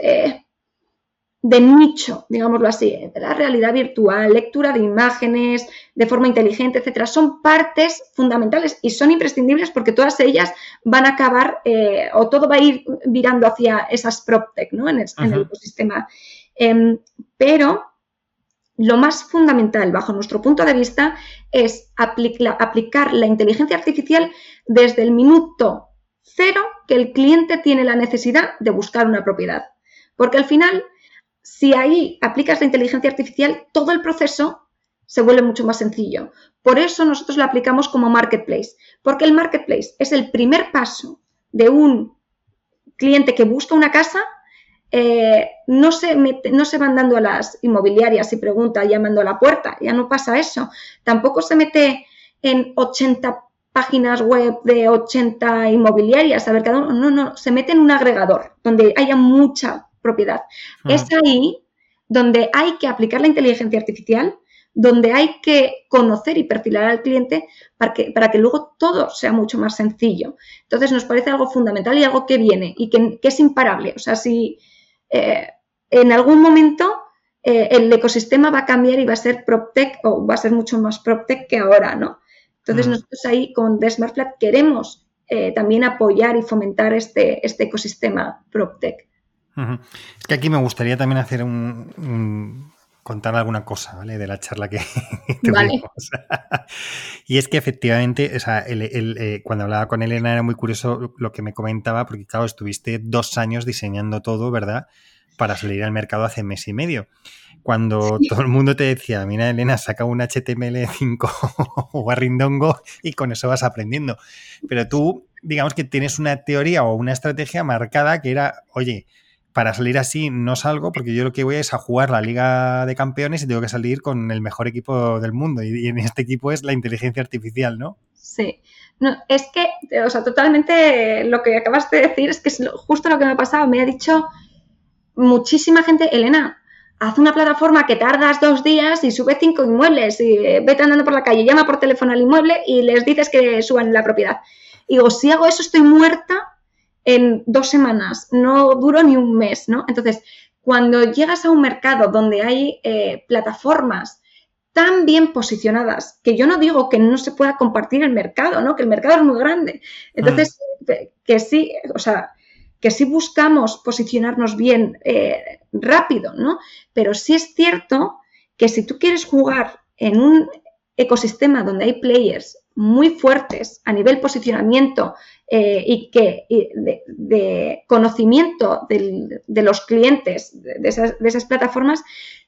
[SPEAKER 3] de nicho, digámoslo así, de la realidad virtual, lectura de imágenes de forma inteligente, etcétera, son partes fundamentales y son imprescindibles porque todas ellas van a acabar eh, o todo va a ir virando hacia esas PropTech ¿no? en, el, ecosistema. Em, pero lo más fundamental, bajo nuestro punto de vista, es aplicar la inteligencia artificial desde el minuto cero que el cliente tiene la necesidad de buscar una propiedad. Porque al final si ahí aplicas la inteligencia artificial, todo el proceso se vuelve mucho más sencillo. Por eso nosotros lo aplicamos como marketplace, porque el marketplace es el primer paso de un cliente que busca una casa. Eh, no, se no se van dando a las inmobiliarias y pregunta llamando a la puerta, ya no pasa eso. Tampoco se mete en 80 páginas web de 80 inmobiliarias, a ver cada uno, no, no, se mete en un agregador donde haya mucha propiedad. Ah. Es ahí donde hay que aplicar la inteligencia artificial, donde hay que conocer y perfilar al cliente para que, para que luego todo sea mucho más sencillo. Entonces nos parece algo fundamental y algo que viene y que, es imparable. O sea, si eh, en algún momento eh, el ecosistema va a cambiar y va a ser PropTech o va a ser mucho más PropTech que ahora, ¿no? Entonces nosotros ahí con The Flat queremos eh, también apoyar y fomentar este, este ecosistema PropTech.
[SPEAKER 2] Es que aquí me gustaría también hacer un, contar alguna cosa, ¿vale? De la charla que tuvimos. y es que efectivamente, o sea, eh, cuando hablaba con Elena era muy curioso lo que me comentaba, porque claro, estuviste dos años diseñando todo, ¿verdad? Para salir al mercado hace mes y medio. Cuando todo el mundo te decía, mira, Elena, saca un HTML5 o Barrindongo y con eso vas aprendiendo. Pero tú, digamos que tienes una teoría o una estrategia marcada que era, oye, para salir así no salgo porque yo lo que voy es a jugar la Liga de Campeones y tengo que salir con el mejor equipo del mundo. Y, en este equipo es la inteligencia artificial, ¿no?
[SPEAKER 3] Sí, No, es que, o sea, totalmente lo que acabas de decir es que es justo lo que me ha pasado. Me ha dicho muchísima gente, Elena, haz una plataforma que tardas dos días y sube cinco inmuebles y eh, vete andando por la calle, llama por teléfono al inmueble y les dices que suban la propiedad. Y digo, si hago eso estoy muerta en dos semanas, no duro ni un mes, ¿no? Entonces, cuando llegas a un mercado donde hay eh, plataformas tan bien posicionadas, que yo no digo que no se pueda compartir el mercado, ¿no? Que el mercado es muy grande. Entonces, mm. que sí, o sea, que sí buscamos posicionarnos bien eh, rápido, ¿no? Pero sí es cierto que si tú quieres jugar en un ecosistema donde hay players muy fuertes a nivel posicionamiento eh, y que de, conocimiento de los clientes de esas, plataformas,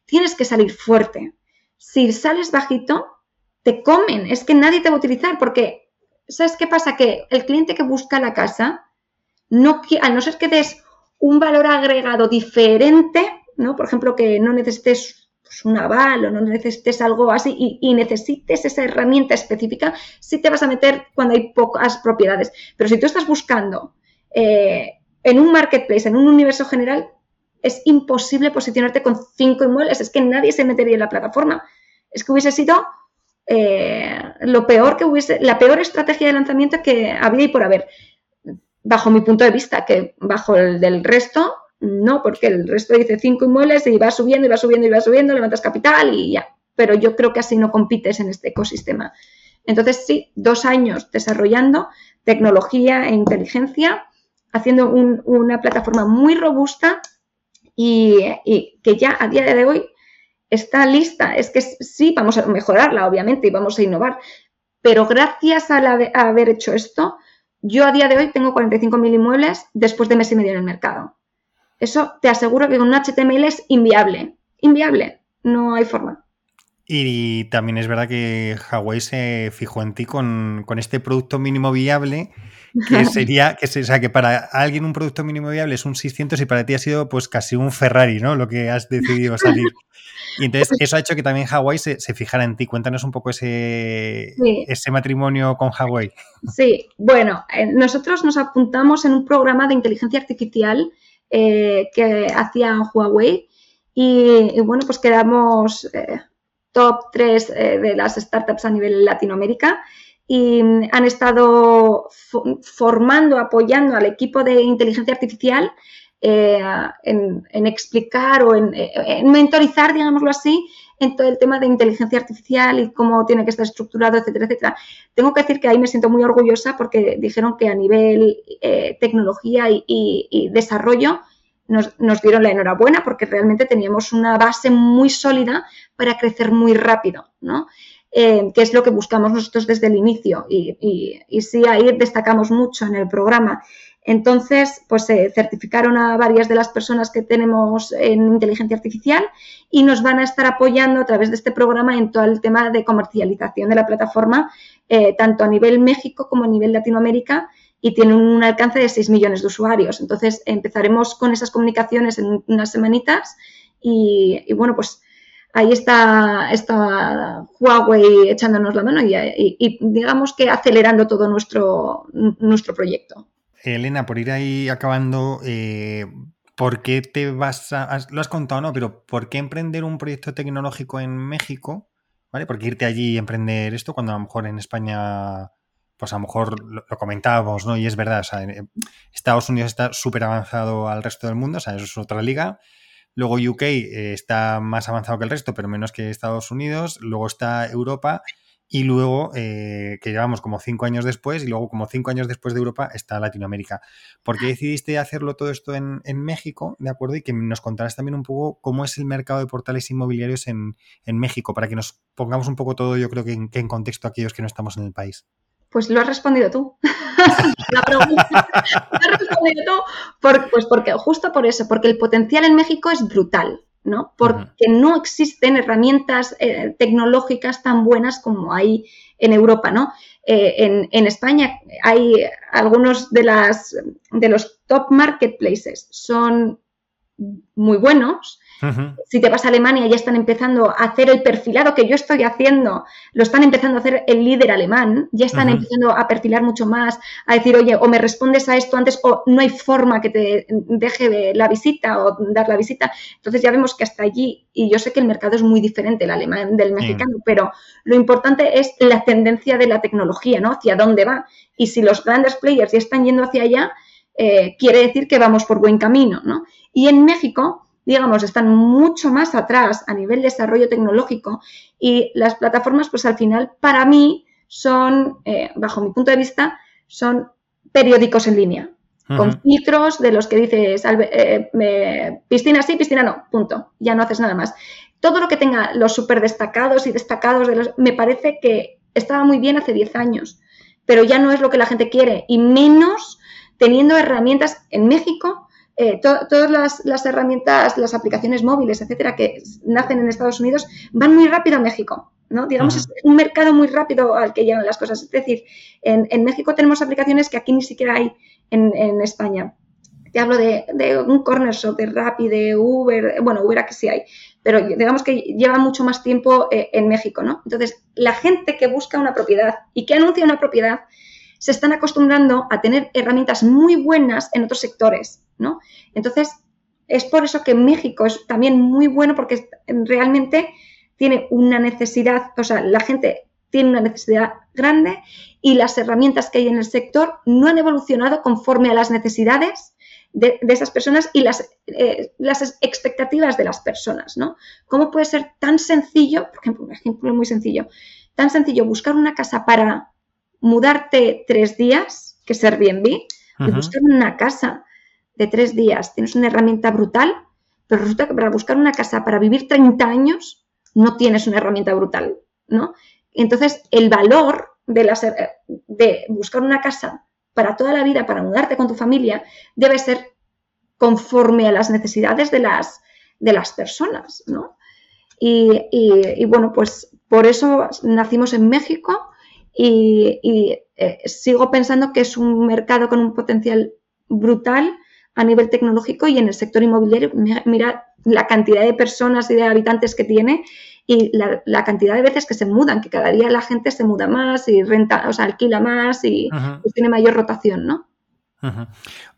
[SPEAKER 3] tienes que salir fuerte. Si sales bajito, te comen, es que nadie te va a utilizar porque, ¿sabes qué pasa? Que el cliente que busca la casa no, a no ser que des un valor agregado diferente, ¿no? Por ejemplo, que no necesites pues, un aval o no necesites algo así y, necesites esa herramienta específica, sí te vas a meter cuando hay pocas propiedades. Pero si tú estás buscando eh, en un marketplace, en un universo general, es imposible posicionarte con cinco inmuebles, es que nadie se metería en la plataforma. Es que hubiese sido eh, lo peor que hubiese, la peor estrategia de lanzamiento que había y por haber bajo mi punto de vista, que bajo el del resto, no, porque el resto dice cinco inmuebles y va subiendo y va subiendo y va subiendo, levantas capital y ya. Pero yo creo que así no compites en este ecosistema. Entonces, sí, dos años desarrollando tecnología e inteligencia, haciendo una plataforma muy robusta y, que ya a día de hoy está lista. Es que sí, vamos a mejorarla, obviamente, y vamos a innovar. Pero gracias a haber hecho esto, yo a día de hoy tengo 45.000 inmuebles después de mes y medio en el mercado. Eso te aseguro que con un HTML es inviable. Inviable. No hay forma.
[SPEAKER 2] Y también es verdad que Huawei se fijó en ti con, este producto mínimo viable, que sería, que, o sea, que para alguien un producto mínimo viable es un 600 y para ti ha sido pues casi un Ferrari, ¿no? Lo que has decidido salir. Y entonces eso ha hecho que también Huawei se, fijara en ti. Cuéntanos un poco ese, ese matrimonio con Huawei.
[SPEAKER 3] Sí, bueno, eh, nosotros nos apuntamos en un programa de inteligencia artificial eh, que hacía Huawei. Y, bueno, pues quedamos eh, top 3 de las startups a nivel Latinoamérica. Y han estado formando, apoyando al equipo de inteligencia artificial eh, en, explicar o en, mentorizar, digámoslo así, en todo el tema de inteligencia artificial y cómo tiene que estar estructurado, etcétera, etcétera. Tengo que decir que ahí me siento muy orgullosa porque dijeron que a nivel eh, tecnología y, desarrollo nos, dieron la enhorabuena porque realmente teníamos una base muy sólida para crecer muy rápido, ¿no? Eh, que es lo que buscamos nosotros desde el inicio y, y, y sí ahí destacamos mucho en el programa. Entonces, pues se certificaron a varias de las personas que tenemos en inteligencia artificial y nos van a estar apoyando a través de este programa en todo el tema de comercialización de la plataforma, eh, tanto a nivel México como a nivel Latinoamérica, y tiene un alcance de 6 millones de usuarios. Entonces, empezaremos con esas comunicaciones en unas semanitas y, bueno, pues ahí está, Huawei echándonos la mano y, y, digamos que acelerando todo nuestro, nuestro proyecto.
[SPEAKER 2] Elena, por ir ahí acabando, eh, ¿por qué te vas a. Lo has contado, ¿no? Pero ¿por qué emprender un proyecto tecnológico en México? ¿Vale? ¿Por qué irte allí y emprender esto cuando a lo mejor en España, pues a lo mejor lo, comentábamos, ¿no? Y es verdad, Estados Unidos está súper avanzado al resto del mundo, o sea, eso es otra liga. Luego UK eh, está más avanzado que el resto, pero menos que Estados Unidos. Luego está Europa y luego, eh, que llevamos como cinco años después, y luego como cinco años después de Europa está Latinoamérica. ¿Por qué decidiste hacerlo todo esto en, México? ¿De acuerdo? Y que nos contarás también un poco cómo es el mercado de portales inmobiliarios en, México, para que nos pongamos un poco todo, yo creo que en, que en contexto aquellos que no estamos en el país.
[SPEAKER 3] Pues lo has respondido tú. la pregunta. lo has respondido tú. pues porque, justo por eso, porque el potencial en México es brutal. ¿No? Porque no existen herramientas eh, tecnológicas tan buenas como hay en Europa, ¿no? Eh, en, España hay algunos de, las, de los top marketplaces son muy buenos, Si te vas a Alemania, ya están empezando a hacer el perfilado que yo estoy haciendo, lo están empezando a hacer el líder alemán, ya están empezando a perfilar mucho más, a decir, oye, o me respondes a esto antes o no hay forma que te deje la visita o dar la visita. Entonces ya vemos que hasta allí, y yo sé que el mercado es muy diferente el alemán del mexicano, pero lo importante es la tendencia de la tecnología, ¿no? Hacia dónde va. Y si los grandes players ya están yendo hacia allá, eh, quiere decir que vamos por buen camino, ¿no? Y en México, digamos, están mucho más atrás a nivel de desarrollo tecnológico y las plataformas, pues al final, para mí, son, eh, bajo mi punto de vista, son periódicos en línea, con filtros de los que dices, eh, piscina sí, piscina no, punto, ya no haces nada más. Todo lo que tenga los súper destacados y destacados, de los, me parece que estaba muy bien hace 10 años, pero ya no es lo que la gente quiere, y menos teniendo herramientas en México, eh, todas las, herramientas, las aplicaciones móviles, etcétera, que nacen en Estados Unidos, van muy rápido a México. ¿no? Digamos, es un mercado muy rápido al que llegan las cosas. Es decir, en, México tenemos aplicaciones que aquí ni siquiera hay en, España. Te hablo de, un corner shop, de Rappi, de Uber, bueno, Uber aquí sí hay, pero digamos que lleva mucho más tiempo eh, en México, ¿no? Entonces, la gente que busca una propiedad y que anuncia una propiedad se están acostumbrando a tener herramientas muy buenas en otros sectores, ¿no? Entonces, es por eso que México es también muy bueno porque realmente tiene una necesidad, o sea, la gente tiene una necesidad grande y las herramientas que hay en el sector no han evolucionado conforme a las necesidades de, esas personas y las, eh, las expectativas de las personas, ¿no? ¿Cómo puede ser tan sencillo, por ejemplo, un ejemplo muy sencillo, tan sencillo buscar una casa para mudarte tres días, que es Airbnb, y buscar una casa de tres días. Tienes una herramienta brutal, pero resulta que para buscar una casa para vivir 30 años no tienes una herramienta brutal, ¿no? Entonces, el valor de, las, de buscar una casa para toda la vida, para mudarte con tu familia, debe ser conforme a las necesidades de las, de las personas, ¿no? Y, y, bueno, pues por eso nacimos en México y, eh, sigo pensando que es un mercado con un potencial brutal a nivel tecnológico y en el sector inmobiliario, mira la cantidad de personas y de habitantes que tiene y la, cantidad de veces que se mudan, que cada día la gente se muda más y renta, o sea, alquila más y pues tiene mayor rotación, ¿no?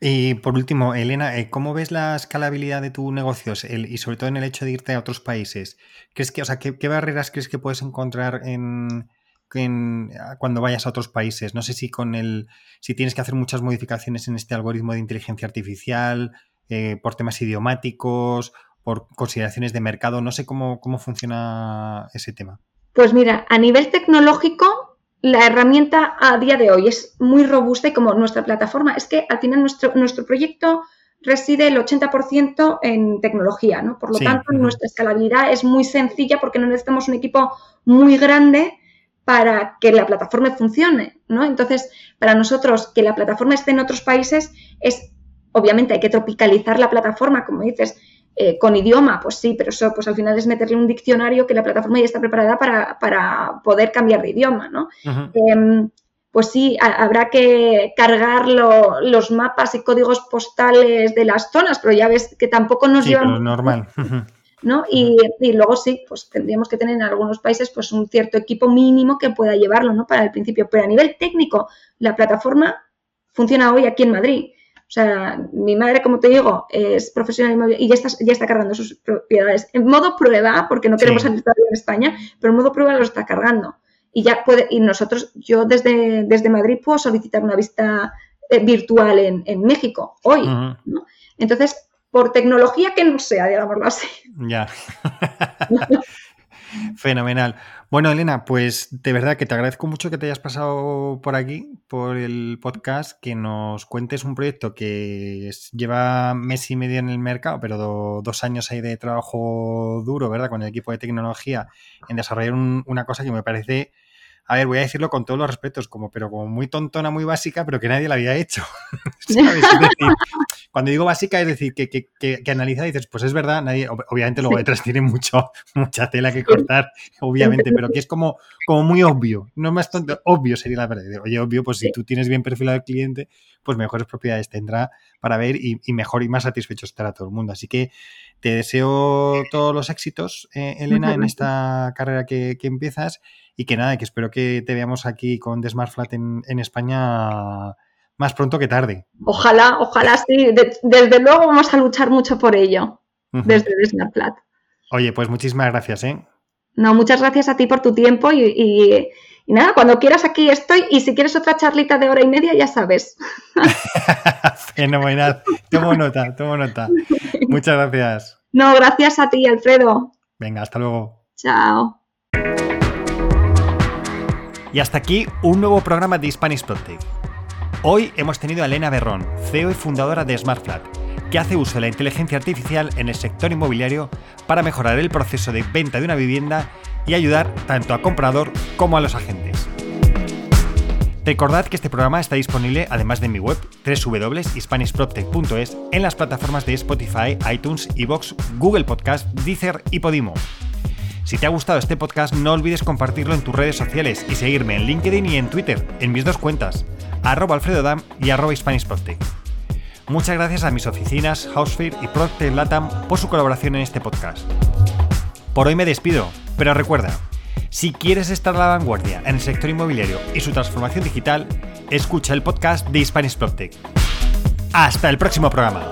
[SPEAKER 2] Y por último, Elena, eh, ¿cómo ves la escalabilidad de tu negocio y sobre todo en el hecho de irte a otros países? ¿Crees que, o sea, qué barreras crees que puedes encontrar en, cuando vayas a otros países. No sé si con el, si tienes que hacer muchas modificaciones en este algoritmo de inteligencia artificial, eh, por temas idiomáticos, por consideraciones de mercado. No sé cómo, cómo funciona ese tema.
[SPEAKER 3] Pues mira, a nivel tecnológico, la herramienta a día de hoy es muy robusta y como nuestra plataforma, es que al final nuestro, nuestro proyecto reside el 80% en tecnología, ¿no? Por lo tanto, nuestra escalabilidad es muy sencilla porque no necesitamos un equipo muy grande para que la plataforma funcione, ¿no? Entonces, para nosotros que la plataforma esté en otros países es, obviamente, hay que tropicalizar la plataforma, como dices, eh, con idioma, pues sí, pero eso pues al final es meterle un diccionario que la plataforma ya está preparada para, poder cambiar de idioma, ¿no? Em, pues sí, habrá que cargar los mapas y códigos postales de las zonas, pero ya ves que tampoco nos sí, llevan...
[SPEAKER 2] normal.
[SPEAKER 3] ¿no? Y, luego sí, pues tendríamos que tener en algunos países pues un cierto equipo mínimo que pueda llevarlo, ¿no? Para el principio. Pero a nivel técnico, la plataforma funciona hoy aquí en Madrid. O sea, mi madre, como te digo, es profesional y ya está, ya está cargando sus propiedades en modo prueba, porque no queremos salir en España, pero en modo prueba lo está cargando. Y ya puede, y nosotros, yo desde, desde Madrid puedo solicitar una vista eh, virtual en, México hoy, ¿no? Entonces, por tecnología que no sea, digámoslo así.
[SPEAKER 2] Ya. Fenomenal. Bueno, Elena, pues de verdad que te agradezco mucho que te hayas pasado por aquí, por el podcast, que nos cuentes un proyecto que lleva mes y medio en el mercado, pero dos años ahí de trabajo duro, ¿verdad? Con el equipo de tecnología en desarrollar una cosa que me parece a ver, voy a decirlo con todos los respetos, como, pero como muy tontona, muy básica, pero que nadie la había hecho. cuando digo básica, es decir, que, que, que, analiza y dices, pues es verdad, nadie, obviamente luego detrás tiene mucho, mucha tela que cortar, obviamente, pero que es como, como muy obvio, no más tonto, obvio sería la verdad. Oye, obvio, pues si tú tienes bien perfilado al cliente, pues mejores propiedades tendrá para ver y, y mejor y más satisfecho estará todo el mundo. Así que te deseo todos los éxitos, eh, Elena, en esta carrera que, empiezas y que nada, que espero que te veamos aquí con The Smart Flat en, España más pronto que tarde.
[SPEAKER 3] Ojalá, ojalá sí. desde luego vamos a luchar mucho por ello, desde The Smart Flat.
[SPEAKER 2] Oye, pues muchísimas gracias, ¿eh?
[SPEAKER 3] No, muchas gracias a ti por tu tiempo y, nada, cuando quieras aquí estoy y si quieres otra charlita de hora y media ya sabes.
[SPEAKER 2] Fenomenal. Tomo nota, tomo nota. Muchas gracias.
[SPEAKER 3] No, gracias a ti, Alfredo.
[SPEAKER 2] Venga, hasta luego.
[SPEAKER 3] Chao.
[SPEAKER 2] Y hasta aquí un nuevo programa de Spanish Protect. Hoy hemos tenido a Elena Berrón, CEO y fundadora de SmartFlat, que hace uso de la inteligencia artificial en el sector inmobiliario para mejorar el proceso de venta de una vivienda y ayudar tanto a comprador como a los agentes. Recordad que este programa está disponible además de mi web www.hispanishprotect.es en las plataformas de Spotify, iTunes, Evox, Google Podcast, Deezer y Podimo. Si te ha gustado este podcast no olvides compartirlo en tus redes sociales y seguirme en LinkedIn y en Twitter, en mis dos cuentas, arroba alfredodam y arroba. Muchas gracias a mis oficinas, Housefear y Procter Latam por su colaboración en este podcast. Por hoy me despido, pero recuerda, si quieres estar a la vanguardia en el sector inmobiliario y su transformación digital, escucha el podcast de Protect. Hasta el próximo programa.